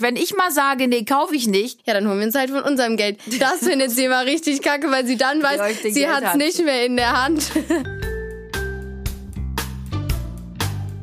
Wenn ich mal sage, nee, kaufe ich nicht. Ja, dann holen wir uns halt von unserem Geld. Das findet sie immer richtig kacke, weil sie dann weiß, sie hat es nicht mehr in der Hand.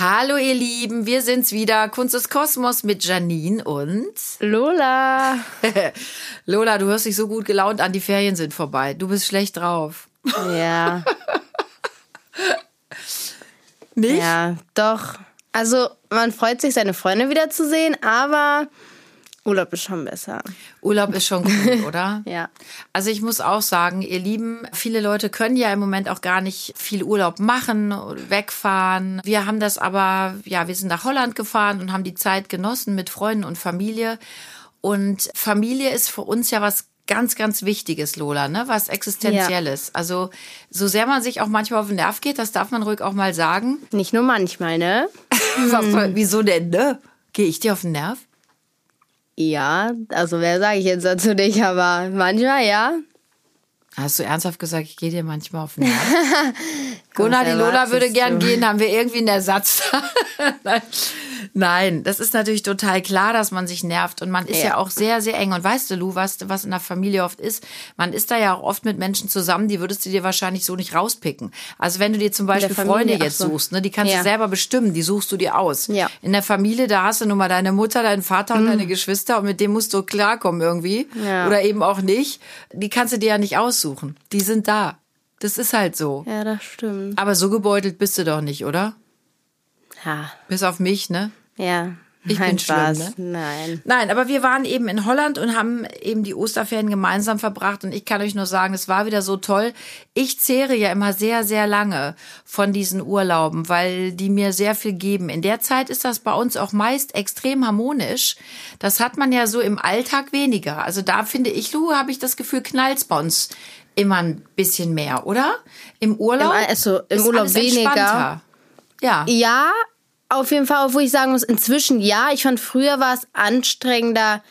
Hallo ihr Lieben, wir sind's wieder, Kunst des Kosmos mit Janine und Lola. Lola, du hörst dich so gut gelaunt an, die Ferien sind vorbei. Du bist schlecht drauf. Ja. Nicht? Ja, doch. Also, man freut sich, seine Freunde wiederzusehen, aber Urlaub ist schon besser. Urlaub ist schon cool, oder? Ja. Also ich muss auch sagen, ihr Lieben, viele Leute können ja im Moment auch gar nicht viel Urlaub machen, wegfahren. Wir haben das aber, ja, wir sind nach Holland gefahren und haben die Zeit genossen mit Freunden und Familie. Und Familie ist für uns ja was ganz, ganz Wichtiges, Lola, ne? Was Existenzielles. Ja. Also, so sehr man sich auch manchmal auf den Nerv geht, das darf man ruhig auch mal sagen. Nicht nur manchmal, ne? hm. Wieso denn, ne? Gehe ich dir auf den Nerv? Ja, also wer sage ich jetzt dazu nicht, aber manchmal ja. Hast du ernsthaft gesagt, ich gehe dir manchmal auf den Nerv? Gunnar, die Lola würde gern du? gehen, haben wir irgendwie einen Ersatz. Nein. Nein, das ist natürlich total klar, dass man sich nervt und man ist ja, ja auch sehr, sehr eng. Und weißt du, Lu, was, was in der Familie oft ist? Man ist da ja auch oft mit Menschen zusammen, die würdest du dir wahrscheinlich so nicht rauspicken. Also wenn du dir zum Beispiel Freunde jetzt so. suchst, ne, die kannst ja. du selber bestimmen, die suchst du dir aus. Ja. In der Familie, da hast du nun mal deine Mutter, deinen Vater und mhm. deine Geschwister und mit dem musst du klarkommen irgendwie. Oder eben auch nicht. Die kannst du dir ja nicht aussuchen. Die sind da. Das ist halt so. Ja, das stimmt. Aber so gebeutelt bist du doch nicht, oder? Ja. Bis auf mich, ne? Ja. Ich Nein, bin Spaß. Schlimm, ne? Nein. Nein, aber wir waren eben in Holland und haben eben die Osterferien gemeinsam verbracht und ich kann euch nur sagen, es war wieder so toll. Ich zehre ja immer sehr, sehr lange von diesen Urlauben, weil die mir sehr viel geben. In der Zeit ist das bei uns auch meist extrem harmonisch. Das hat man ja so im Alltag weniger. Also da finde ich, Lu, habe ich das Gefühl, knallt's bei uns immer ein bisschen mehr, oder? Im Urlaub? Im, also im Urlaub weniger. Ja. Ja, auf jeden Fall, wo ich sagen muss, inzwischen ja. Ich fand früher war es anstrengender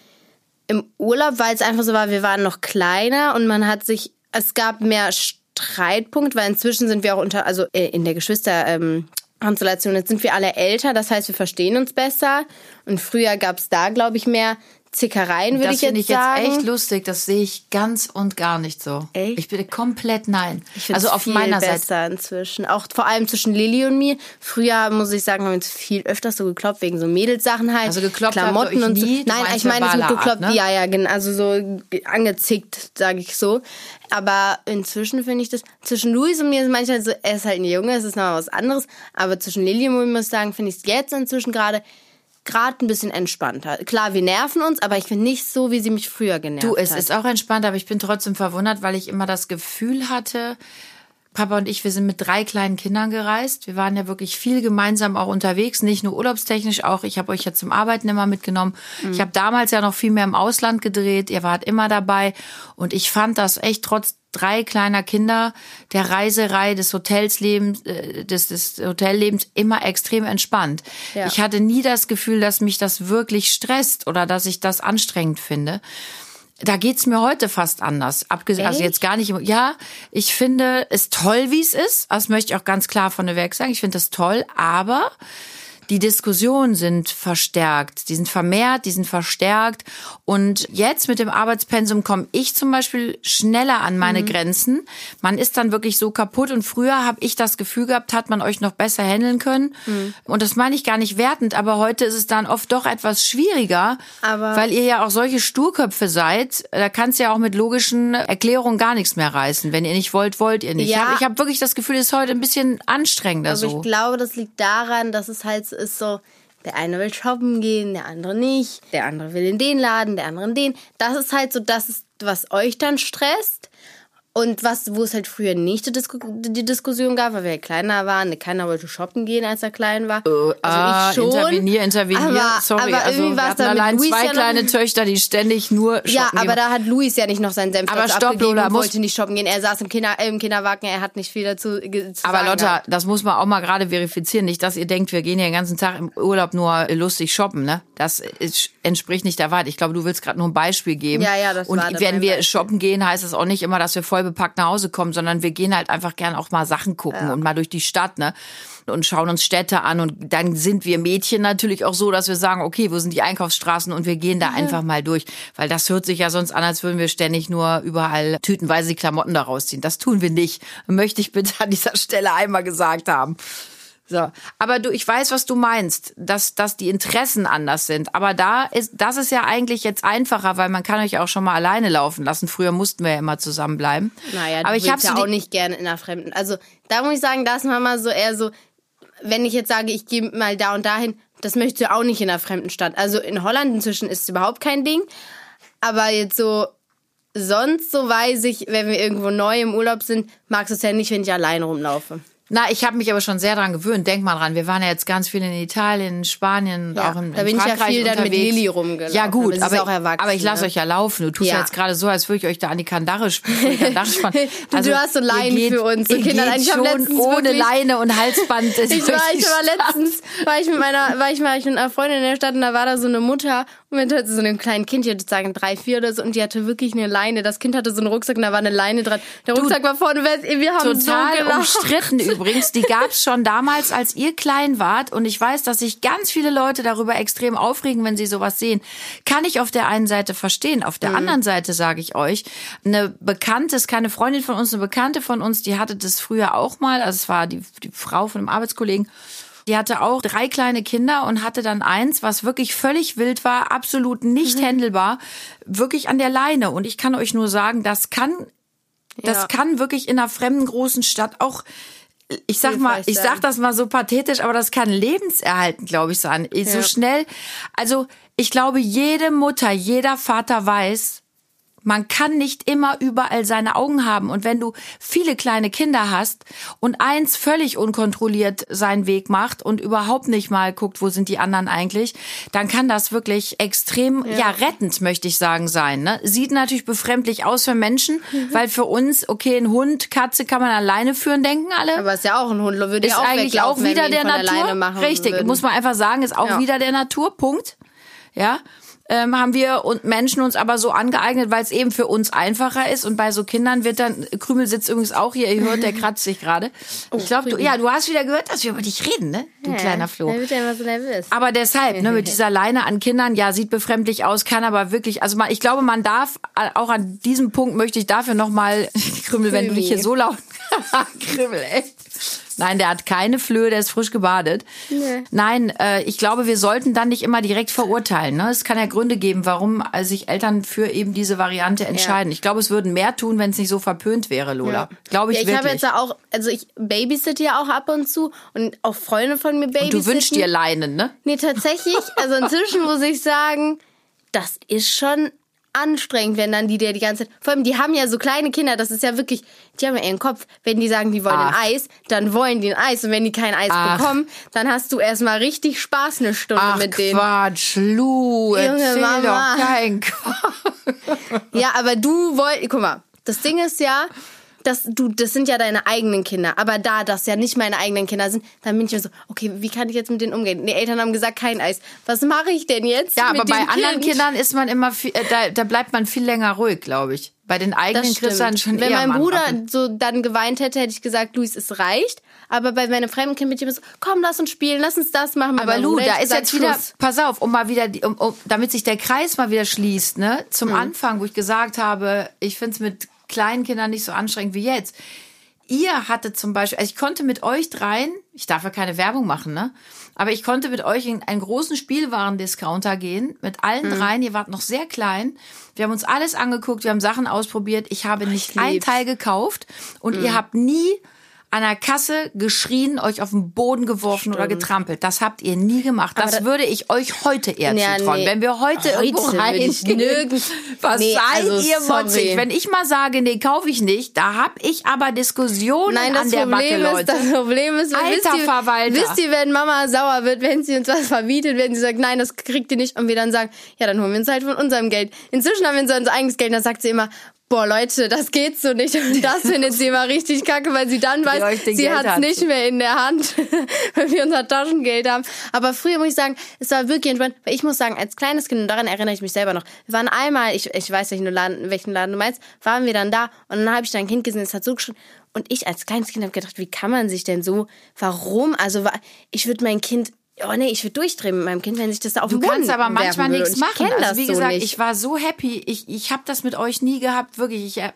im Urlaub, weil es einfach so war, wir waren noch kleiner und man hat sich, es gab mehr Streitpunkt, weil inzwischen sind wir auch unter, also äh, in der Geschwister, ähm, Konstellation. Jetzt sind wir alle älter, das heißt, wir verstehen uns besser. Und früher gab es da, glaube ich, mehr Zickereien, würde ich jetzt sagen. Das finde ich jetzt echt lustig. Das sehe ich ganz und gar nicht so. Echt? Ich bin komplett nein. Ich also auf viel meiner besser Seite. inzwischen. Auch vor allem zwischen Lilly und mir. Früher, muss ich sagen, haben wir uns viel öfter so gekloppt wegen so Mädelssachen halt. Also gekloppt Klamotten und so. Nie, nein, ich meine nicht mit gekloppt. Art, ne? Ja, ja, genau. Also so angezickt, sage ich so. Aber inzwischen finde ich das, zwischen Luis und mir ist manchmal so, er ist halt ein Junge, es ist noch was anderes. Aber zwischen Lilly und mir muss ich sagen, finde ich es jetzt inzwischen gerade gerade ein bisschen entspannter. Klar, wir nerven uns, aber ich finde nicht so, wie sie mich früher genervt hat. Du, es hat. ist auch entspannt, aber ich bin trotzdem verwundert, weil ich immer das Gefühl hatte, Papa und ich, wir sind mit drei kleinen Kindern gereist. Wir waren ja wirklich viel gemeinsam auch unterwegs, nicht nur urlaubstechnisch, auch ich habe euch ja zum Arbeiten immer mitgenommen. Mhm. Ich habe damals ja noch viel mehr im Ausland gedreht. Ihr wart immer dabei und ich fand das echt trotz drei kleiner Kinder der Reiserei des Hotelslebens, äh, des, des Hotellebens immer extrem entspannt. Ja. Ich hatte nie das Gefühl, dass mich das wirklich stresst oder dass ich das anstrengend finde. Da geht's mir heute fast anders. Abgesehen, also jetzt gar nicht. Ja, ich finde es toll, wie es ist. Das möchte ich auch ganz klar von der Werk sagen. Ich finde das toll, aber die Diskussionen sind verstärkt, die sind vermehrt, die sind verstärkt. Und jetzt mit dem Arbeitspensum komme ich zum Beispiel schneller an meine mhm. Grenzen. Man ist dann wirklich so kaputt. Und früher habe ich das Gefühl gehabt, hat man euch noch besser handeln können. Mhm. Und das meine ich gar nicht wertend, aber heute ist es dann oft doch etwas schwieriger, aber weil ihr ja auch solche Sturköpfe seid. Da kannst du ja auch mit logischen Erklärungen gar nichts mehr reißen. Wenn ihr nicht wollt, wollt ihr nicht. Ja. Ich habe hab wirklich das Gefühl, es ist heute ein bisschen anstrengender aber so. Ich glaube, das liegt daran, dass es halt ist so, der eine will shoppen gehen, der andere nicht, der andere will in den Laden, der andere in den. Das ist halt so, das ist, was euch dann stresst. Und was, wo es halt früher nicht die, Disku die Diskussion gab, weil wir ja kleiner waren, keiner wollte shoppen gehen, als er klein war. also ah, ich schon. Intervenier, intervenier. Aber, Sorry, aber also irgendwie wir war es hatten allein Luis zwei ja kleine Töchter, die ständig nur shoppen Ja, aber gehen. da hat Luis ja nicht noch seinen Senf Aber stopp, abgegeben Lola, und wollte nicht shoppen gehen. Er saß im, Kinder, äh, im Kinderwagen, er hat nicht viel dazu zu Aber Lotta, das muss man auch mal gerade verifizieren. Nicht, dass ihr denkt, wir gehen ja den ganzen Tag im Urlaub nur lustig shoppen, ne? Das ist, entspricht nicht der Wahrheit. Ich glaube, du willst gerade nur ein Beispiel geben. Ja, ja, das Und war das wenn wir Beispiel. shoppen gehen, heißt es auch nicht immer, dass wir voll bepackt nach Hause kommen, sondern wir gehen halt einfach gern auch mal Sachen gucken und mal durch die Stadt, ne? Und schauen uns Städte an. Und dann sind wir Mädchen natürlich auch so, dass wir sagen, okay, wo sind die Einkaufsstraßen? Und wir gehen da einfach mal durch. Weil das hört sich ja sonst an, als würden wir ständig nur überall tütenweise die Klamotten da rausziehen. Das tun wir nicht. Möchte ich bitte an dieser Stelle einmal gesagt haben. So, aber du, ich weiß, was du meinst, dass, dass die Interessen anders sind. Aber da ist, das ist ja eigentlich jetzt einfacher, weil man kann euch auch schon mal alleine laufen lassen. Früher mussten wir ja immer zusammenbleiben. Naja, aber ich habe ja auch nicht gerne in einer Fremden. Also da muss ich sagen, da ist Mama so eher so, wenn ich jetzt sage, ich gehe mal da und dahin, das möchtest du auch nicht in einer fremden Stadt. Also in Holland inzwischen ist es überhaupt kein Ding. Aber jetzt so, sonst so weiß ich, wenn wir irgendwo neu im Urlaub sind, magst du es ja nicht, wenn ich alleine rumlaufe. Na, ich habe mich aber schon sehr dran gewöhnt. Denk mal dran, wir waren ja jetzt ganz viel in Italien, Spanien, Ja, auch in, da in bin ich ja viel dann mit. Lilly rumgelaufen, Ja gut, aber aber, aber ich lasse ne? euch ja laufen. Du tust ja. Ja. jetzt gerade so, als würde ich euch da an die Kandare spielen. Kandare spannen. Du- du hast so Leinen geht- für uns, so Kinder. Ich schon ohne wirklich- Leine und Halsband. Ich war, ich war letztens, war ich mit meiner, war ich mal mit einer Freundin in der Stadt und da war da so eine Mutter mit hatte so einem kleinen Kind, ich würde sagen drei, vier oder so und die hatte wirklich eine Leine. Das Kind hatte so einen Rucksack und da war eine Leine dran. Der Rucksack war vorne, wir haben so total gelacht. umstritten übrigens. Die gab es schon damals, als ihr klein wart. Und ich weiß, dass sich ganz viele Leute darüber extrem aufregen, wenn sie sowas sehen. Kann ich auf der einen Seite verstehen. Auf Mhm. der anderen Seite sage ich euch, eine Bekannte, ist keine Freundin von uns, eine Bekannte von uns, die hatte das früher auch mal. Also es war die, die Frau von einem Arbeitskollegen. Die hatte auch drei kleine Kinder und hatte dann eins, was wirklich völlig wild war, absolut nicht Mhm. händelbar, wirklich an der Leine. Und ich kann euch nur sagen, das kann das Ja. kann wirklich in einer fremden großen Stadt auch ich sag mal, ich sag das mal so pathetisch, aber das kann lebenserhaltend, glaube ich, sein. So Ja. schnell. Also, ich glaube, jede Mutter, jeder Vater weiß, man kann nicht immer überall seine Augen haben. Und wenn du viele kleine Kinder hast und eins völlig unkontrolliert seinen Weg macht und überhaupt nicht mal guckt, wo sind die anderen eigentlich, dann kann das wirklich extrem, ja, rettend, möchte ich sagen, sein. Ne? Sieht natürlich befremdlich aus für Menschen, Mhm. weil für uns, okay, ein Hund, Katze kann man alleine führen, denken alle Aber ist ja auch ein Hund, würde ist ja auch eigentlich auch wieder der Natur. machen Richtig, würden. muss man einfach sagen, ist auch Ja. wieder der Natur. Punkt. Ja. Ähm, haben wir und Menschen uns aber so angeeignet, weil es eben für uns einfacher ist. Und bei so Kindern wird dann, Krümel sitzt übrigens auch hier, ihr hört, der kratzt sich gerade. Ich glaube, du, ja, du hast wieder gehört, dass wir über dich reden, ne? Du kleiner Flo. Der wird ja immer so nervös. Aber deshalb, ne, mit dieser Leine an Kindern, ja, sieht befremdlich aus, kann aber wirklich, also man, ich glaube, man darf, äh, auch an diesem Punkt möchte ich dafür nochmal, Krümel, wenn du dich hier so laut, Krümel, ey. Nein, der hat keine Flöhe, der ist frisch gebadet. Nee. Nein, äh, ich glaube, wir sollten dann nicht immer direkt verurteilen. Ne? Es kann ja Gründe geben, warum äh, sich Eltern für eben diese Variante entscheiden. Ich glaube, es würden mehr tun, wenn es nicht so verpönt wäre, Lola. Glaube ich, ja, ich wirklich. habe jetzt auch, also ich babysitte ja auch ab und zu und auch Freunde von mir babysitten. du wünschst dir Leinen, ne? Nee, tatsächlich, also inzwischen muss ich sagen, das ist schon anstrengend, wenn dann die dir die ganze Zeit, vor allem die haben ja so kleine Kinder, das ist ja wirklich, die haben ja ihren Kopf, wenn die sagen, die wollen Ach. ein Eis, dann wollen die ein Eis und wenn die kein Eis Ach. bekommen, dann hast du erstmal richtig Spaß eine Stunde Ach mit denen. Quatsch, Lu, Junge erzähl Mama. doch kein Quatsch. Ja, aber du wolltest, guck mal, das Ding ist ja, dass du, das sind ja deine eigenen Kinder. Aber da das ja nicht meine eigenen Kinder sind, dann bin ich mir so, okay, wie kann ich jetzt mit denen umgehen? Die Eltern haben gesagt, kein Eis. Was mache ich denn jetzt? Ja, aber bei anderen kind? Kindern ist man immer viel, äh, da, da bleibt man viel länger ruhig, glaube ich. Bei den eigenen Das stimmt. schon Wenn eher mein Mann Bruder ab. so dann geweint hätte, hätte ich gesagt, Luis, es reicht. Aber bei meinem fremden Kind bin ich immer so, komm, lass uns spielen, lass uns das machen. Bei Aber Lu, da ist jetzt wieder, Schluss. pass auf, um mal wieder, um, um, damit sich der Kreis mal wieder schließt, ne? Zum Anfang, wo ich gesagt habe, ich find's mit kleinen Kindern nicht so anstrengend wie jetzt. Ihr hattet zum Beispiel, also ich konnte mit euch dreien, ich darf ja keine Werbung machen, ne? Aber ich konnte mit euch in einen großen Spielwarendiscounter gehen, mit allen dreien, ihr wart noch sehr klein. Wir haben uns alles angeguckt, wir haben Sachen ausprobiert. Ich habe nicht ein. Teil gekauft und ihr habt nie an der Kasse geschrien, euch auf den Boden geworfen oder Stimmt. getrampelt. Das habt ihr nie gemacht. Das da- würde ich euch heute eher Ja, zutrauen. nee. Wenn wir heute, Heute irgendwo reingehen, was Nee, seid also, ihr sorry. motzig? Wenn ich mal sage, nee, kaufe ich nicht, da hab ich aber Diskussionen Nein, das an der Problem Backe, ist, das Problem ist, wenn- wisst Alter ihr, Verwalter. wisst ihr, wenn Mama sauer wird, wenn sie uns was verbietet, wenn sie sagt, nein, das kriegt ihr nicht und wir dann sagen, ja, dann holen wir uns halt von unserem Geld. Inzwischen haben wir unser unser eigenes Geld, dann sagt sie immer, boah, Leute, das geht so nicht. Und das findet sie immer richtig kacke, weil sie dann weiß, sie Geld hat es hat. nicht mehr in der Hand, wenn wir unser Taschengeld haben. Aber früher muss ich sagen, es war wirklich entspannt, weil ich muss sagen, als kleines Kind, und daran erinnere ich mich selber noch, wir waren einmal, ich, ich weiß nicht, Laden, welchen Laden du meinst, waren wir dann da und dann habe ich da ein Kind gesehen, es hat so geschrien. Und ich als kleines Kind habe gedacht, wie kann man sich denn so, warum? Also ich würde mein Kind, oh nee, ich würde durchdrehen mit meinem Kind, wenn sich das da auf Du den Boden kannst aber manchmal nichts machen. Also wie so gesagt, nicht. ich war so happy. Ich, ich habe das mit euch nie gehabt, wirklich. Ich, äh,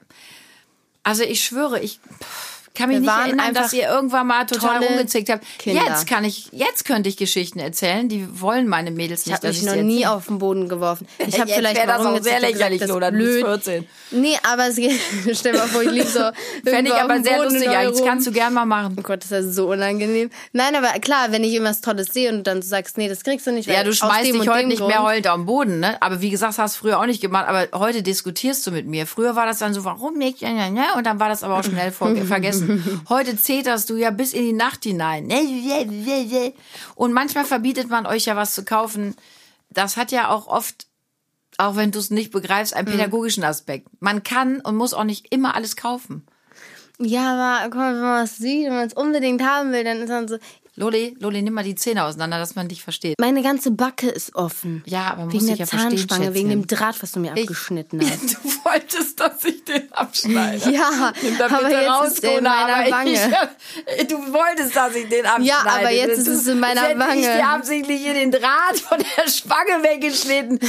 also ich schwöre, ich pff, kann mich Wir nicht erinnern, dass ihr irgendwann mal total rumgezickt habt. Kinder. Jetzt kann ich, jetzt könnte ich Geschichten erzählen. Die wollen meine Mädels Ich nicht, habe dass mich ich noch nie auf den Boden geworfen. Ich habe vielleicht wär mal das auch sehr gesagt, lächerlich, bist blöd. 14. Nee, aber es geht, stell mal vor, ich lieg so Fände ich aber sehr Boden lustig. Das kannst du gern mal machen. Oh Gott, das ist so unangenehm. Nein, aber klar, wenn ich irgendwas Tolles sehe und dann sagst, nee, das kriegst du nicht. Ja, du schmeißt dich heute nicht mehr heulend am Boden, ne? Aber wie gesagt, hast du früher auch nicht gemacht. Aber heute diskutierst du mit mir. Früher war das dann so, warum nicht? Und dann war das aber auch schnell vor Heute zeterst du ja bis in die Nacht hinein. Und manchmal verbietet man euch ja was zu kaufen. Das hat ja auch oft, auch wenn du es nicht begreifst, Mhm. einen pädagogischen Aspekt. Man kann und muss auch nicht immer alles kaufen. Ja, aber guck mal, wenn man es sieht und man es unbedingt haben will, dann ist man so, Loli, Loli, nimm mal die Zähne auseinander, dass man dich versteht. meine ganze Backe ist offen. Ja, aber man muss Wegen dich der ja verstehen, Zahnspange, wegen Schätzchen. dem Draht, was du mir abgeschnitten hast. Du wolltest, dass ich den abschneide. Ja, Nimm da aber bitte jetzt raus, ist er in meiner Wange. Ich, du wolltest, dass ich den abschneide. Ja, aber jetzt ist es in meiner jetzt Wange. Ich dir absichtlich hier den Draht von der Spange weggeschnitten.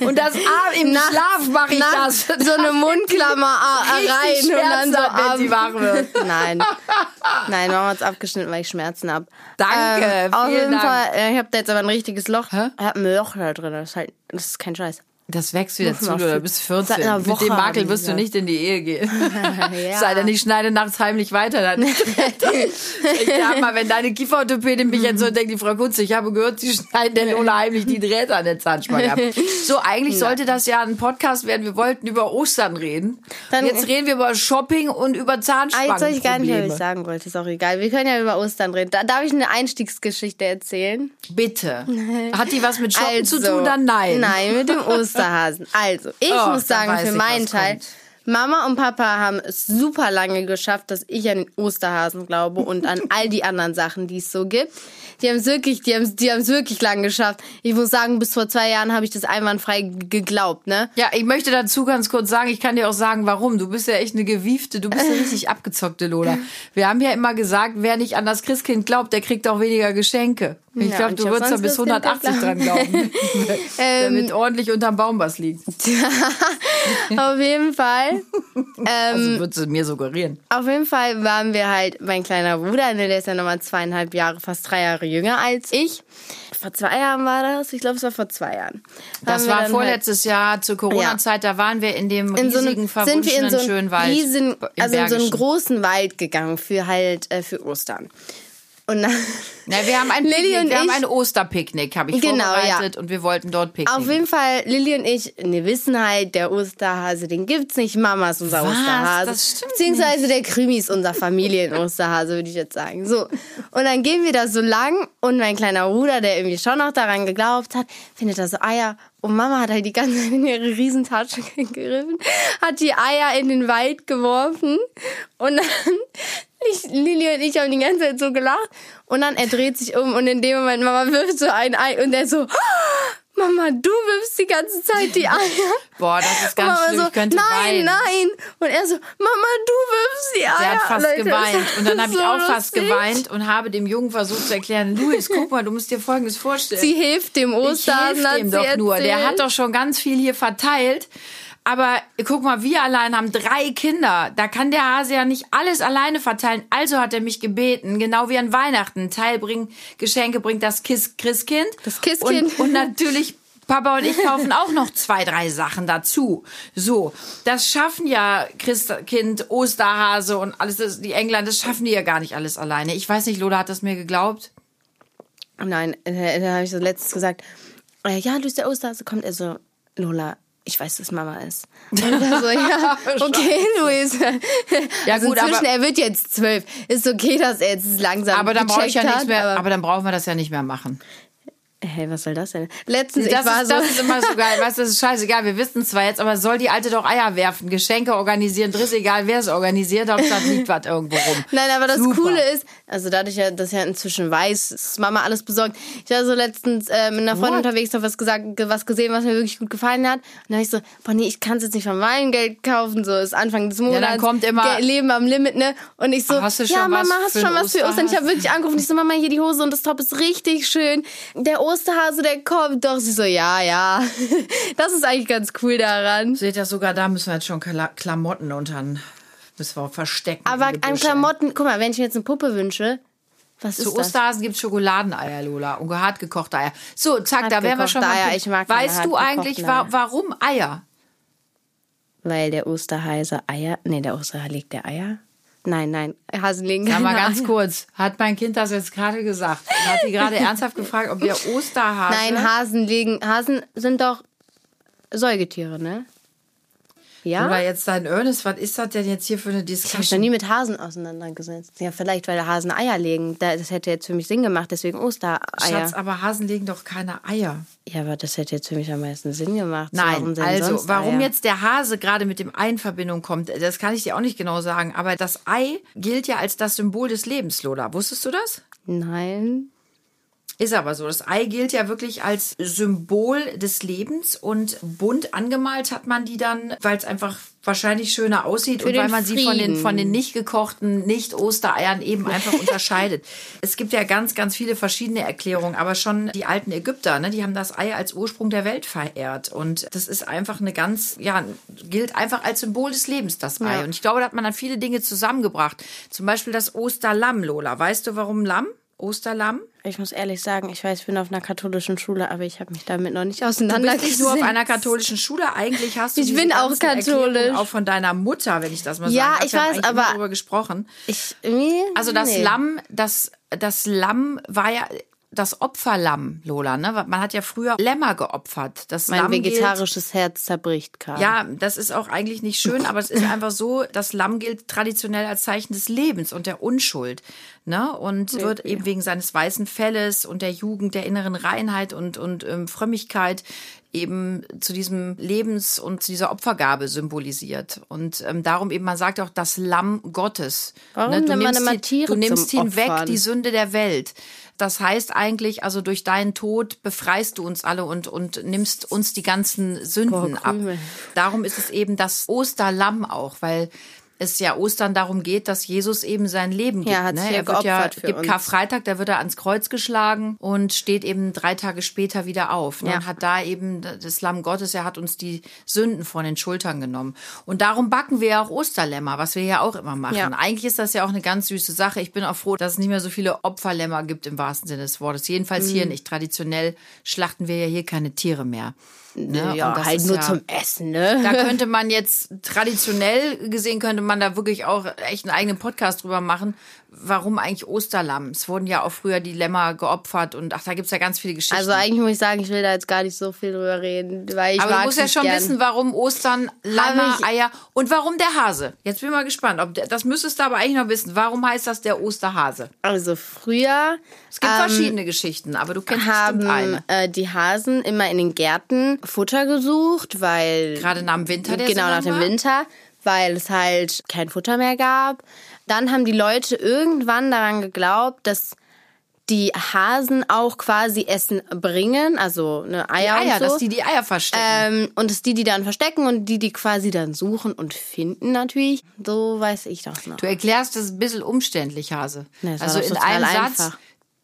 Und das Arm im Nachts- Schlaf mache ich das. so eine Mundklammer rein und dann so ab. Nein. Nein, Mama hat's abgeschnitten, weil ich Schmerzen hab. Danke, auf vielen jeden Dank. Fall, äh, ich hab da jetzt aber ein richtiges Loch. Hä? Ich hab ein Loch da drin. Das ist halt, das ist kein Scheiß. Das wächst wieder zu, auch bist Seit 14. einer Mit dem Makel wirst du nicht in die Ehe gehen. Ja. Sei denn, ich schneide nachts heimlich weiter. Dann. ich sag mal, wenn deine Kieferorthopädin mich jetzt so denkt, die Frau Kunze, ich habe gehört, sie schneiden der Lola heimlich die Drähte an der Zahnspange ab. So, eigentlich sollte das ja ein Podcast werden. Wir wollten über Ostern reden. Dann- jetzt reden wir über Shopping und über Ah, Zahnspangen. jetzt soll ich gar nicht, was ich sagen wollte. Ist auch egal. Wir können ja über Ostern reden. Da, darf ich eine Einstiegsgeschichte erzählen? Bitte. Hat die was mit Shoppen also, zu tun? Dann nein. Nein, mit dem Osterhasen. Also, ich Oh, muss sagen, für ich, meinen Teil, kommt. Mama und Papa haben es super lange geschafft, dass ich an den Osterhasen glaube und an all die anderen Sachen, die es so gibt. Die haben es wirklich, die haben die haben es wirklich lang geschafft. Ich muss sagen, bis vor zwei Jahren habe ich das einwandfrei geglaubt, ne? Ja, ich möchte dazu ganz kurz sagen, ich kann dir auch sagen, warum. Du bist ja echt eine gewiefte, du bist eine richtig abgezockte Lola. Wir haben ja immer gesagt, wer nicht an das Christkind glaubt, der kriegt auch weniger Geschenke. Ich Ja, glaube, du würdest da bis Christkind 180 dran glauben. Ähm, damit ordentlich unterm Baum was liegt. Auf jeden Fall. Ähm, Also würdest du mir suggerieren. Auf jeden Fall waren wir halt, mein kleiner Bruder, ne, der ist ja nochmal zweieinhalb Jahre, fast drei Jahre jünger als ich. Vor zwei Jahren war das, ich glaube, es war vor zwei Jahren. Das war dann vorletztes Jahr zur Corona-Zeit, da waren wir in dem halt in so riesigen, einem, sind wir in verwunschenen so einem schönen Wald. riesen, also in so einen Bergischen. großen Wald gegangen für halt, äh, für Ostern. Und dann, Na, wir haben ein, Lilly Picknick, und wir haben ich- ein Osterpicknick, habe ich Genau, vorbereitet und wir wollten dort picknicken. Auf jeden Fall, Lilly und ich, wir wissen halt, der Osterhase, den gibt's nicht. Mama ist unser Was? Osterhase. Das stimmt Beziehungsweise der Krimi ist unser Familien-Osterhase, würde ich jetzt sagen. So. Und dann gehen wir da so lang und mein kleiner Bruder, der irgendwie schon noch daran geglaubt hat, findet da so Eier. Und Mama hat halt die ganze Zeit in ihre Riesentasche gegriffen, hat die Eier in den Wald geworfen und dann ich, Lili und ich haben die ganze Zeit so gelacht und dann er dreht sich um und in dem Moment Mama wirft so ein Ei und er so Mama, du wirfst die ganze Zeit die Eier. Boah, das ist ganz schlimm, so, ich könnte nein, weinen. nein. Und er so, Mama, du wirfst die Eier. Der hat fast Leute, geweint. Und dann habe ich so auch fast lustig. geweint und habe dem Jungen versucht zu erklären, Luis, guck mal, du musst dir Folgendes vorstellen. Sie hilft dem ich helf hat dem sie doch nur. Der erzählt. hat doch schon ganz viel hier verteilt. Aber guck mal, wir allein haben drei Kinder. Da kann der Hase ja nicht alles alleine verteilen. Also hat er mich gebeten, genau wie an Weihnachten, Teil bringen, Geschenke bringt das Kiss Christkind. Das Kisskind. Und, und natürlich Papa und ich kaufen auch noch zwei, drei Sachen dazu. So, das schaffen ja Christkind, Osterhase und alles, das, die England, das schaffen die ja gar nicht alles alleine. Ich weiß nicht, Lola hat das mir geglaubt. Nein, äh, da habe ich so letztens gesagt, äh, ja, Luis, der Osterhase kommt. Er so, Lola, ich weiß, dass Mama ist. Und er so, ja, okay, Luis. Ja, also gut, inzwischen, aber- er wird jetzt zwölf. Ist okay, dass er jetzt langsam Aber dann brauche ich ja gecheckt nichts mehr, hat, aber, dann brauchen wir das ja nicht mehr machen. Hey, was soll das denn? Letztens, Das ich war ist, so. das ist immer so geil. Weißt du, das ist scheißegal. Wir wissen zwar jetzt, aber soll die Alte doch Eier werfen, Geschenke organisieren, driss egal, wer es organisiert, Hauptsache liegt was irgendwo rum. Nein, aber das Super. Coole ist, also dadurch, ja, dass ich ja inzwischen weiß, dass Mama alles besorgt. Ich war so letztens äh, mit einer Freundin What? unterwegs, hab was gesagt, was gesehen, was mir wirklich gut gefallen hat. Und dann hab ich so, boah nee, ich kann es jetzt nicht von meinem Geld kaufen, so ist Anfang des Monats. dann kommt immer- Leben am Limit, ne? Und ich so, schon ja Mama, hast du schon was für Ostern? Ich habe wirklich angerufen. Ich so, Mama, hier die Hose und das Top ist richtig schön. Der Osterhase, der kommt. Doch, sie so, ja, ja. Das ist eigentlich ganz cool daran. Seht ihr, sogar da müssen wir jetzt schon Kla Klamotten und dann müssen wir verstecken. Aber an. Klamotten, guck mal, wenn ich mir jetzt eine Puppe wünsche, was ist Zu das? Osterhasen gibt's Schokoladeneier, Lola. Und hart gekochte Eier. So, zack, da wären wir schon mal. Eier, ich mag weißt du eigentlich, wa warum Eier? Weil der Osterhase Eier. Nee, der Osterhase legt der Eier? Nein, nein. Hasen legen Sag mal ganz kurz, hat mein Kind das jetzt gerade gesagt? Hat sie gerade ernsthaft gefragt, ob wir Osterhase... Nein, Hasen legen. Hasen sind doch Säugetiere, ne? Ja? Oder jetzt dein Ernest, was ist das denn jetzt hier für eine ich habe mich noch Diskussion? nie mit Hasen auseinandergesetzt. Ja, vielleicht, weil Hasen Eier legen. Da- Das hätte jetzt für mich Sinn gemacht, deswegen Ostereier. Schatz, aber Hasen legen doch keine Eier. Ja, aber das hätte jetzt für mich am meisten Sinn gemacht. Nein, warum also warum Eier? jetzt der Hase gerade mit dem Ei in Verbindung kommt, das kann ich dir auch nicht genau sagen. Aber das Ei gilt ja als das Symbol des Lebens, Lola. Wusstest du das? Nein. Ist aber so. Das Ei gilt ja wirklich als Symbol des Lebens und bunt angemalt hat man die dann, weil es einfach wahrscheinlich schöner aussieht und den weil man sie von den, Frieden. von den nicht gekochten, nicht Ostereiern eben einfach unterscheidet. Es gibt ja ganz, ganz viele verschiedene Erklärungen, aber schon die alten Ägypter, ne, die haben das Ei als Ursprung der Welt verehrt und das ist einfach eine ganz, ja, gilt einfach als Symbol des Lebens, das Ei. Ja. Und ich glaube, da hat man dann viele Dinge zusammengebracht. Zum Beispiel das Osterlamm, Lola. Weißt du, warum Lamm? Osterlamm? Ich muss ehrlich sagen, ich weiß, ich bin auf einer katholischen Schule, aber ich habe mich damit noch nicht Du bist auseinandergesetzt. nicht nur auf einer katholischen Schule, eigentlich hast du Ich bin auch katholisch. Auch von deiner Mutter, wenn ich das mal Ja, sagen darf. ich weiß, aber- darüber gesprochen. Ich, nee, Also das nee. Lamm, das, das Lamm war ja das Opferlamm, Lola. Ne? Man hat ja früher Lämmer geopfert. Das Mein Lamm gilt- vegetarisches Herz zerbricht gerade. Ja, das ist auch eigentlich nicht schön, aber es ist einfach so, das Lamm gilt traditionell als Zeichen des Lebens und der Unschuld. Ne? Und wird eben wegen seines weißen Felles und der Jugend, der inneren Reinheit und, und ähm, Frömmigkeit eben zu diesem Lebens- und zu dieser Opfergabe symbolisiert. Und ähm, darum eben, man sagt auch das Lamm Gottes. Warum ne? Du nimmt man nimmst, immer die, Tiere du nimmst hinweg die Sünde der Welt. Das heißt eigentlich, also durch deinen Tod befreist du uns alle und, und nimmst uns die ganzen Sünden Boah, ab. Darum ist es eben das Osterlamm auch, weil es ja Ostern darum geht, dass Jesus eben sein Leben gibt. Ja, hat ne? Er wird ja, gibt uns. Karfreitag, da wird er ans Kreuz geschlagen und steht eben drei Tage später wieder auf. Ne? Ja. Und hat da eben das Lamm Gottes, er hat uns die Sünden von den Schultern genommen. Und darum backen wir ja auch Osterlämmer, was wir ja auch immer machen. Ja. Eigentlich ist das ja auch eine ganz süße Sache. Ich bin auch froh, dass es nicht mehr so viele Opferlämmer gibt im wahrsten Sinne des Wortes. Jedenfalls Mhm. hier nicht. Traditionell schlachten wir ja hier keine Tiere mehr. Ne? ja, halt nur ja- zum Essen, ne? da könnte man jetzt traditionell gesehen, könnte man da wirklich auch echt einen eigenen Podcast drüber machen. Warum eigentlich Osterlamm? Es wurden ja auch früher die Lämmer geopfert und ach, da gibt's ja ganz viele Geschichten. Also eigentlich muss ich sagen, ich will da jetzt gar nicht so viel drüber reden, weil ich aber du musst ja schon gern. wissen, warum Ostern, Lämmer, Eier und warum der Hase. Jetzt bin ich mal gespannt. Ob das müsstest du aber eigentlich noch wissen. Warum heißt das der Osterhase? Also früher Es gibt verschiedene Geschichten, aber du kennst Ähm, haben bestimmt eine. äh, die Hasen immer in den Gärten Futter gesucht, weil Gerade nach dem Winter, der genau nach dem war. Winter, weil es halt kein Futter mehr gab. Dann haben die Leute irgendwann daran geglaubt, dass die Hasen auch quasi Essen bringen, also eine Die Eier, Eier, und so. dass die die Eier verstecken. ähm, und es die, die dann verstecken und die, die quasi dann suchen und finden natürlich. So weiß ich das noch. Du erklärst das ein bisschen umständlich, Hase. Nee, also in einem Satz. einfach.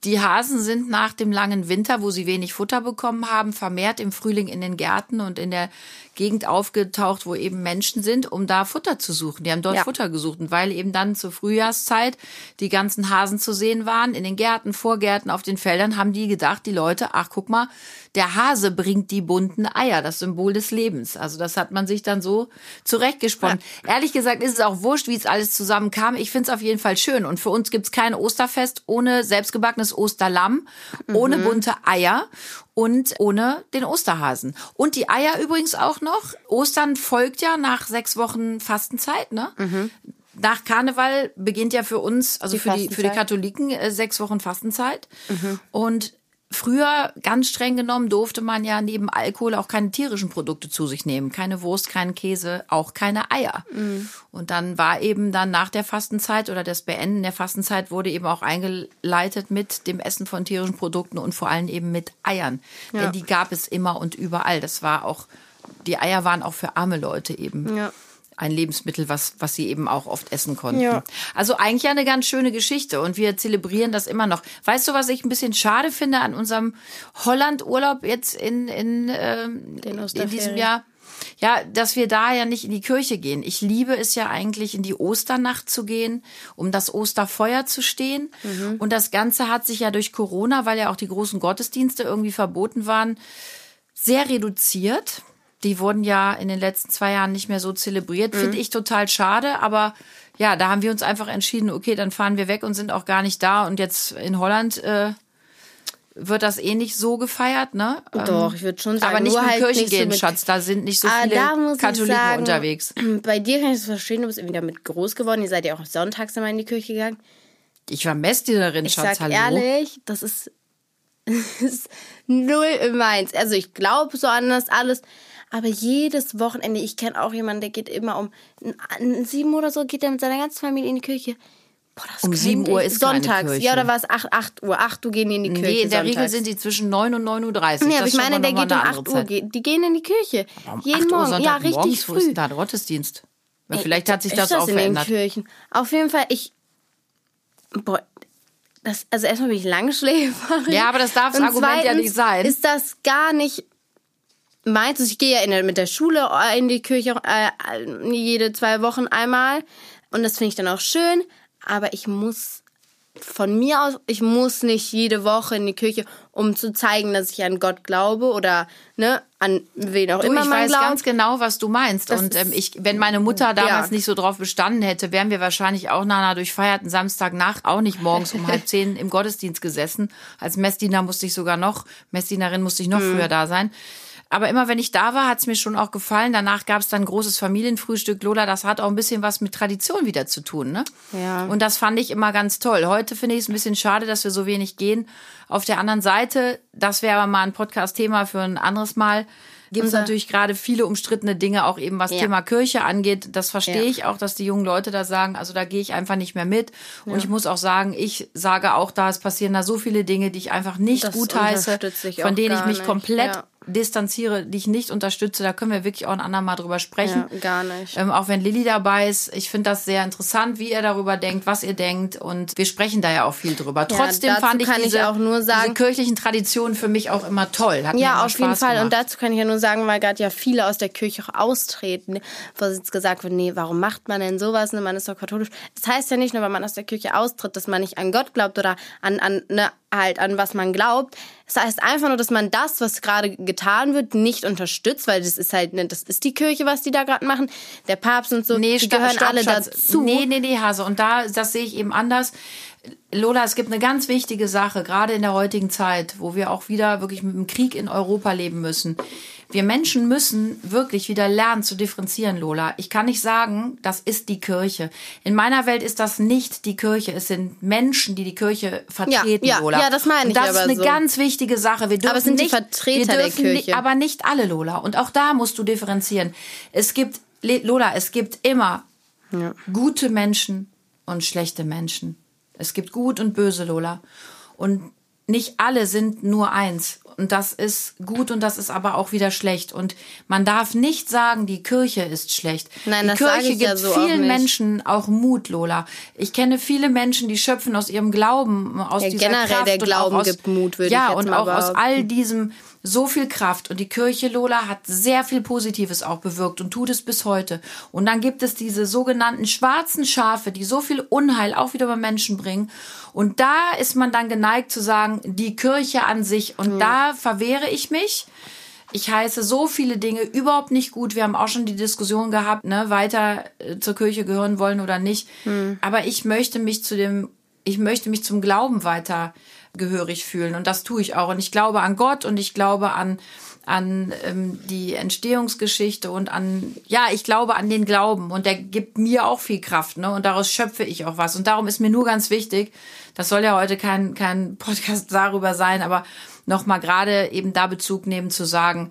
Die Hasen sind nach dem langen Winter, wo sie wenig Futter bekommen haben, vermehrt im Frühling in den Gärten und in der Gegend aufgetaucht, wo eben Menschen sind, um da Futter zu suchen. Die haben dort Ja. Futter gesucht. Und weil eben dann zur Frühjahrszeit die ganzen Hasen zu sehen waren, in den Gärten, Vorgärten, auf den Feldern, haben die gedacht, die Leute, ach guck mal, der Hase bringt die bunten Eier, das Symbol des Lebens. Also das hat man sich dann so zurechtgesponnen. Ehrlich gesagt ist es auch wurscht, wie es alles zusammenkam. Ich finde es auf jeden Fall schön. Und für uns gibt's kein Osterfest ohne selbstgebackenes Osterlamm, ohne bunte Eier und ohne den Osterhasen. Und die Eier übrigens auch noch. Ostern folgt ja nach sechs Wochen Fastenzeit, ne? Nach Karneval beginnt ja für uns, also Die für die, für die. Katholiken, äh, sechs Wochen Fastenzeit. Und früher, ganz streng genommen, durfte man ja neben Alkohol auch keine tierischen Produkte zu sich nehmen. Keine Wurst, keinen Käse, auch keine Eier. Und dann war eben dann nach der Fastenzeit oder das Beenden der Fastenzeit wurde eben auch eingeleitet mit dem Essen von tierischen Produkten und vor allem eben mit Eiern. Denn die gab es immer und überall. Das war auch, die Eier waren auch für arme Leute eben Ja. Ein Lebensmittel, was, was sie eben auch oft essen konnten. Ja. Also eigentlich eine ganz schöne Geschichte und wir zelebrieren das immer noch. Weißt du, was ich ein bisschen schade finde an unserem Holland-Urlaub jetzt in, in, ähm, in diesem Jahr? Ja, dass wir da ja nicht in die Kirche gehen. Ich liebe es ja eigentlich, in die Osternacht zu gehen, um das Osterfeuer zu stehen. Mhm. Und das Ganze hat sich ja durch Corona, weil ja auch die großen Gottesdienste irgendwie verboten waren, sehr reduziert. Die wurden ja in den letzten zwei Jahren nicht mehr so zelebriert. Mhm. Finde ich total schade, aber ja, da haben wir uns einfach entschieden, okay, dann fahren wir weg und sind auch gar nicht da. Und jetzt in Holland äh, wird das eh nicht so gefeiert, ne? Doch, ich würde schon sagen, aber nicht nur mit halt Kirchen nicht so gehen, mit- Schatz. Da sind nicht so Ah, viele Katholiken sagen, unterwegs. Bei dir kann ich das verstehen, du bist irgendwie damit groß geworden. Ihr seid ja auch sonntags immer in die Kirche gegangen. Ich war Messdienerin, Ich Schatz, sag hallo. ehrlich, das ist, ist null meins. Also ich glaube so an das alles. Aber jedes Wochenende, ich kenne auch jemanden, der geht immer um sieben oder so, geht er mit seiner ganzen Familie in die Kirche. Boah, das Um könnte 7 Uhr ist Sonntags. Ja, oder war es 8, 8 Uhr? 8 Uhr gehen die in die Kirche. Nee, in der sonntags. Regel sind die zwischen 9 und 9.30 Uhr. Nee, Das aber ich meine, der geht um eine 8 andere Uhr. Geht- Die gehen in die Kirche. Um Jeden 8 Uhr Morgen. Ja, richtig Sonntagmorgens, Wo ist früh. denn da der Gottesdienst? Ja, Ey, vielleicht hat sich ist das auch verändert. Kirchen. Auf jeden Fall, ich. Boah, das, also erstmal bin ich Langschläferin. Ja, aber das darf das Argument ja nicht sein. Ist das gar nicht meins? Also ich gehe ja in der, mit der Schule in die Kirche äh, jede zwei Wochen einmal. Und das finde ich dann auch schön. Aber ich muss von mir aus, ich muss nicht jede Woche in die Kirche, um zu zeigen, dass ich an Gott glaube oder ne, an wen auch Du, immer ich man weiß glaubt. ganz genau, was du meinst. Das und ähm, ich, wenn meine Mutter damals Ja. nicht so drauf bestanden hätte, wären wir wahrscheinlich auch nach einer durchfeierten Samstagnacht auch nicht morgens um halb zehn im Gottesdienst gesessen. Als Messdiener musste ich sogar noch, Messdienerin musste ich noch Mhm. früher da sein. Aber immer wenn ich da war, hat es mir schon auch gefallen. Danach gab es dann ein großes Familienfrühstück. Lola, das hat auch ein bisschen was mit Tradition wieder zu tun, ne? Ja. Und das fand ich immer ganz toll. Heute finde ich es ein bisschen schade, dass wir so wenig gehen. Auf der anderen Seite, das wäre aber mal ein Podcast-Thema für ein anderes Mal, gibt es natürlich gerade viele umstrittene Dinge, auch eben was Ja. Thema Kirche angeht. Das verstehe Ja. ich auch, dass die jungen Leute da sagen, also da gehe ich einfach nicht mehr mit. Und ich muss auch sagen, ich sage auch da, es passieren da so viele Dinge, die ich einfach nicht Das gut heiße, unterstütze ich von denen ich mich nicht, komplett ja. Distanziere, die ich nicht unterstütze. Da können wir wirklich auch ein andermal drüber sprechen. Ja, gar nicht. Ähm, auch wenn Lilly dabei ist. Ich finde das sehr interessant, wie ihr darüber denkt, was ihr denkt. Und wir sprechen da ja auch viel drüber. Trotzdem dazu fand ich, kann ich diese, auch nur sagen- diese kirchlichen Traditionen für mich auch immer toll. Hat Ja, auf jeden Spaß Fall. Und Gemacht. dazu kann ich ja nur sagen, weil gerade ja viele aus der Kirche auch austreten, wo jetzt gesagt wird, nee, warum macht man denn sowas? Ne, man ist doch katholisch. Das heißt ja nicht nur, weil man aus der Kirche austritt, dass man nicht an Gott glaubt oder an, an ne, halt an was man glaubt. Das heißt einfach nur, dass man das, was gerade getan wird, nicht unterstützt, weil das ist halt, ne, das ist die Kirche, was die da gerade machen. Der Papst und so, Nee, die gehören stopp, alle Schatz. dazu. Nee, nee, nee, Hase. Und da, das sehe ich eben anders. Lola, es gibt eine ganz wichtige Sache, gerade in der heutigen Zeit, wo wir auch wieder wirklich mit dem Krieg in Europa leben müssen. Wir Menschen müssen wirklich wieder lernen zu differenzieren, Lola. Ich kann nicht sagen, das ist die Kirche. In meiner Welt ist das nicht die Kirche. Es sind Menschen, die die Kirche vertreten, ja, Lola. ja, das meine Und ich das ist aber eine so. ganz wichtige Sache. Wir dürfen es sind die nicht, Vertreter wir der dürfen nicht- Kirche. aber nicht alle, Lola. Und auch da musst du differenzieren. Es gibt, Lola, es gibt immer gute Menschen und schlechte Menschen. Es gibt gut und böse, Lola. Und nicht alle sind nur eins. Und das ist gut und das ist aber auch wieder schlecht. Und man darf nicht sagen, die Kirche ist schlecht. Nein, die das Kirche ich gibt ja so auch vielen nicht. Menschen auch Mut, Lola. Ich kenne viele Menschen, die schöpfen aus ihrem Glauben, aus Ja, dieser generell Kraft der und auch Glauben aus, gibt Mut, würde ja, ich jetzt und mal auch aus behaupten. all diesem so viel Kraft. Und die Kirche, Lola, hat sehr viel Positives auch bewirkt und tut es bis heute. Und dann gibt es diese sogenannten schwarzen Schafe, die so viel Unheil auch wieder bei Menschen bringen. Und da ist man dann geneigt zu sagen, die Kirche an sich. Und da verwehre ich mich. Ich heiße so viele Dinge überhaupt nicht gut. Wir haben auch schon die Diskussion gehabt, ne, weiter äh, zur Kirche gehören wollen oder nicht. Aber ich möchte mich zu dem, ich möchte mich zum Glauben weiter gehörig fühlen und das tue ich auch. Und ich glaube an Gott und ich glaube an an ähm, die Entstehungsgeschichte und an ja, ich glaube an den Glauben und der gibt mir auch viel Kraft, ne? Und daraus schöpfe ich auch was. Und darum ist mir nur ganz wichtig, das soll ja heute kein kein Podcast darüber sein, aber nochmal gerade eben da Bezug nehmen zu sagen,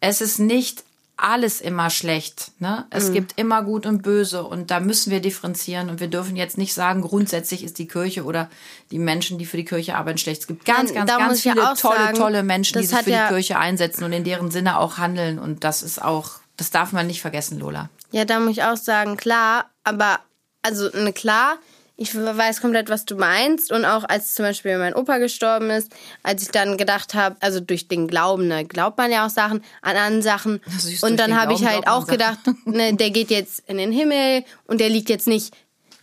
es ist nicht alles immer schlecht. Ne? Es gibt immer Gut und Böse und da müssen wir differenzieren und wir dürfen jetzt nicht sagen, grundsätzlich ist die Kirche oder die Menschen, die für die Kirche arbeiten, schlecht. Es gibt ganz, ganz, da ganz viele auch tolle, sagen, tolle Menschen, die sich für ja- die Kirche einsetzen und in deren Sinne auch handeln und das ist auch, das darf man nicht vergessen, Lola. Ja, da muss ich auch sagen, klar, aber, also, ne, klar, ich weiß komplett, was du meinst. Und auch als zum Beispiel mein Opa gestorben ist, als ich dann gedacht habe, also durch den Glauben, ne, glaubt man ja auch Sachen an anderen Sachen. Süß, und dann habe ich halt auch gedacht, ne, der geht jetzt in den Himmel und der liegt jetzt nicht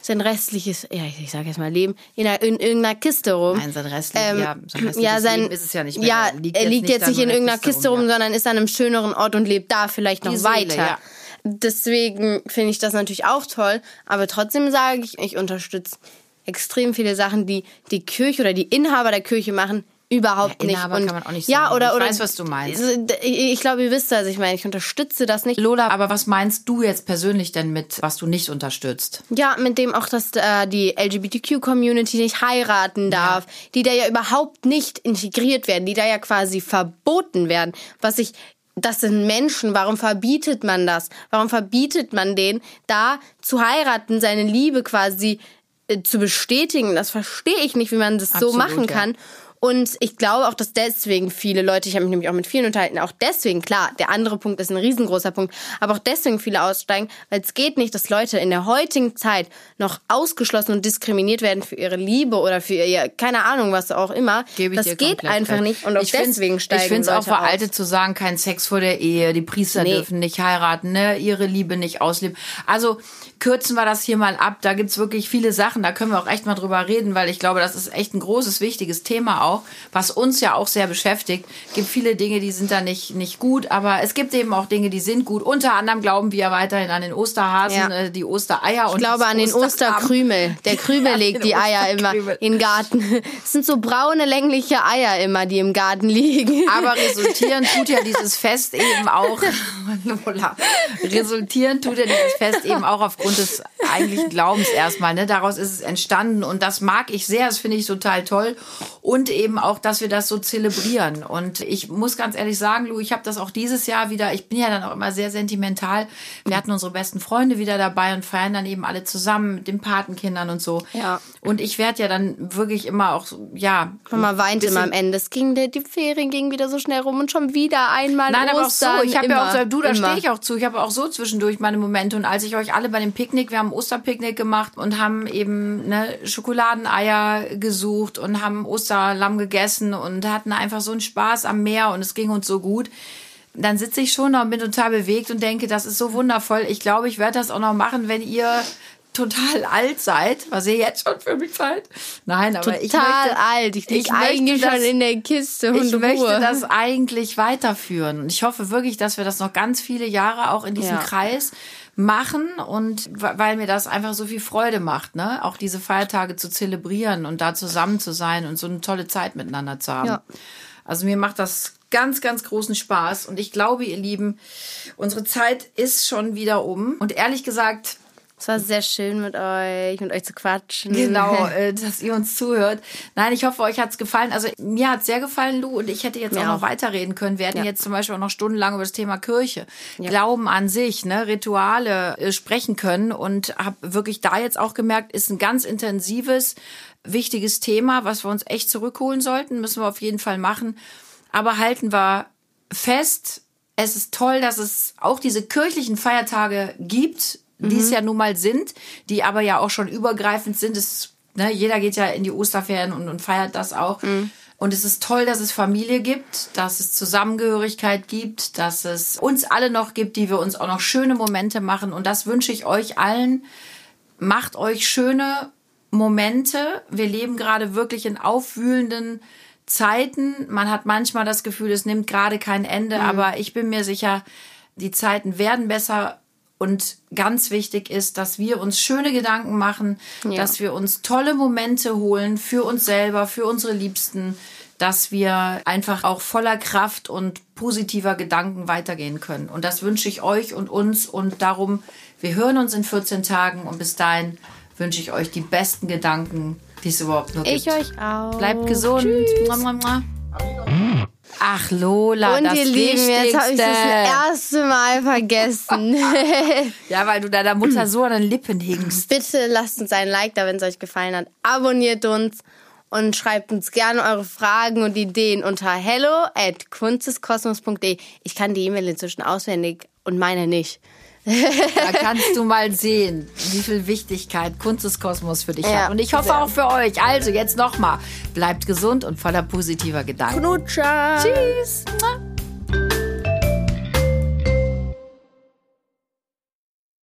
sein restliches, ja, ich, ich sage jetzt mal Leben, in, einer, in irgendeiner Kiste rum. Nein, sein restliches- ähm, ja, sein restliches ja, sein, Leben ist es ja nicht mehr. Ja, Er liegt jetzt liegt nicht jetzt nicht in irgendeiner Kiste rum, ja. sondern ist an einem schöneren Ort und lebt da vielleicht noch Seele, weiter. ja. Deswegen finde ich das natürlich auch toll, aber trotzdem sage ich, ich unterstütze extrem viele Sachen, die die Kirche oder die Inhaber der Kirche machen, überhaupt Ja, nicht. Inhaber kann man auch nicht ja, sagen. oder, Ich oder weiß, was du meinst. Ich, ich glaube, ihr wisst das. Ich meine, ich unterstütze das nicht. Lola, aber was meinst du jetzt persönlich denn mit, was du nicht unterstützt? Ja, mit dem auch, dass äh, die LGBTQ-Community nicht heiraten darf, die da ja überhaupt nicht integriert werden, die da ja quasi verboten werden. Was ich, das sind Menschen, warum verbietet man das? Warum verbietet man denen, da zu heiraten, seine Liebe quasi äh, zu bestätigen? Das verstehe ich nicht, wie man das so Absolut, machen ja. kann. Und ich glaube auch, dass deswegen viele Leute, ich habe mich nämlich auch mit vielen unterhalten, auch deswegen, klar, der andere Punkt ist ein riesengroßer Punkt, aber auch deswegen viele aussteigen, weil es geht nicht, dass Leute in der heutigen Zeit noch ausgeschlossen und diskriminiert werden für ihre Liebe oder für ihr, keine Ahnung, was auch immer. Ich das geht einfach recht. nicht und auch ich deswegen steigen Ich finde es auch Leute aus. veraltet zu sagen, kein Sex vor der Ehe, die Priester Nee. dürfen nicht heiraten, ne, ihre Liebe nicht ausleben. Also kürzen wir das hier mal ab. Da gibt's wirklich viele Sachen, da können wir auch echt mal drüber reden, weil ich glaube, das ist echt ein großes, wichtiges Thema auch, was uns ja auch sehr beschäftigt. gibt viele Dinge, die sind da nicht, nicht gut, aber es gibt eben auch Dinge, die sind gut. Unter anderem glauben wir weiterhin an den Osterhasen, Ja. äh, die Ostereier. Ich glaube an den Osterkrümel. Der Krümel Ja, legt die Eier immer in den Garten. Es sind so braune, längliche Eier immer, die im Garten liegen. Aber resultieren tut ja dieses Fest eben auch, resultieren tut ja dieses Fest eben auch aufgrund des eigentlichen Glaubens erstmal. Ne? Daraus ist es entstanden und das mag ich sehr, das finde ich total toll. Und eben auch, dass wir das so zelebrieren. Und ich muss ganz ehrlich sagen, Lu, ich habe das auch dieses Jahr wieder, ich bin ja dann auch immer sehr sentimental. Wir hatten unsere besten Freunde wieder dabei und feiern dann eben alle zusammen mit den Patenkindern und so. Ja. Und ich werde ja dann wirklich immer auch, ja. Mama weint bisschen- immer am Ende. Es ging, die Ferien gingen wieder so schnell rum und schon wieder einmal Nein, aber auch so. Ostern. Ich habe ja auch so, du, da stehe ich auch zu. Ich habe auch so zwischendurch meine Momente. Und als ich euch alle bei dem Picknick, wir haben Osterpicknick gemacht und haben eben ne, Schokoladeneier gesucht und haben Osterlamm gegessen und hatten einfach so einen Spaß am Meer und es ging uns so gut. Dann sitze ich schon noch und bin total bewegt und denke, das ist so wundervoll. Ich glaube, ich werde das auch noch machen, wenn ihr total alt seid, was ihr jetzt schon für mich seid. Nein, aber ich Total möchte, alt. Ich ich eigentlich das- schon in der Kiste und ich Ruhe. möchte das eigentlich weiterführen. Und ich hoffe wirklich, dass wir das noch ganz viele Jahre auch in diesem Ja. Kreis machen und weil mir das einfach so viel Freude macht, ne? Auch diese Feiertage zu zelebrieren und da zusammen zu sein und so eine tolle Zeit miteinander zu haben. Ja. Also mir macht das ganz, ganz großen Spaß und ich glaube, ihr Lieben, unsere Zeit ist schon wieder um und ehrlich gesagt, Es war sehr schön mit euch, mit euch zu quatschen. Genau, äh, dass ihr uns zuhört. Nein, ich hoffe, euch hat's gefallen. Also mir hat's sehr gefallen, Lu, und ich hätte jetzt Mir auch noch weiterreden können. Wir hätten Ja. jetzt zum Beispiel auch noch stundenlang über das Thema Kirche, Glauben an sich, ne, Rituale äh, sprechen können und habe wirklich da jetzt auch gemerkt, ist ein ganz intensives, wichtiges Thema, was wir uns echt zurückholen sollten. Müssen wir auf jeden Fall machen. Aber halten wir fest, es ist toll, dass es auch diese kirchlichen Feiertage gibt, die es ja nun mal sind, die aber ja auch schon übergreifend sind. Es, ne, jeder geht ja in die Osterferien und, und feiert das auch. Und es ist toll, dass es Familie gibt, dass es Zusammengehörigkeit gibt, dass es uns alle noch gibt, die wir uns auch noch schöne Momente machen. Und das wünsche ich euch allen. Macht euch schöne Momente. Wir leben gerade wirklich in aufwühlenden Zeiten. Man hat manchmal das Gefühl, es nimmt gerade kein Ende, aber ich bin mir sicher, die Zeiten werden besser. Und ganz wichtig ist, dass wir uns schöne Gedanken machen, Ja. dass wir uns tolle Momente holen für uns selber, für unsere Liebsten, dass wir einfach auch voller Kraft und positiver Gedanken weitergehen können. Und das wünsche ich euch und uns. Und darum, wir hören uns in 14 Tagen und bis dahin wünsche ich euch die besten Gedanken, die es überhaupt nur gibt. Ich euch auch. Bleibt gesund. Mua, mua, mua. Ach, Lola, Und das ihr Lieben, jetzt habe ich das erste Mal vergessen. Ja, weil du deiner Mutter so an den Lippen hingst. Bitte lasst uns ein Like da, wenn es euch gefallen hat. Abonniert uns und schreibt uns gerne eure Fragen und Ideen unter hello at kunsteskosmos.de. Ich kann die E-Mail inzwischen auswendig und meine nicht. Da kannst du mal sehen, wie viel Wichtigkeit Kunst des Kosmos für dich Ja, hat. Und ich hoffe sehr. auch für euch. Also jetzt nochmal, bleibt gesund und voller positiver Gedanken. Knutscher! Tschüss.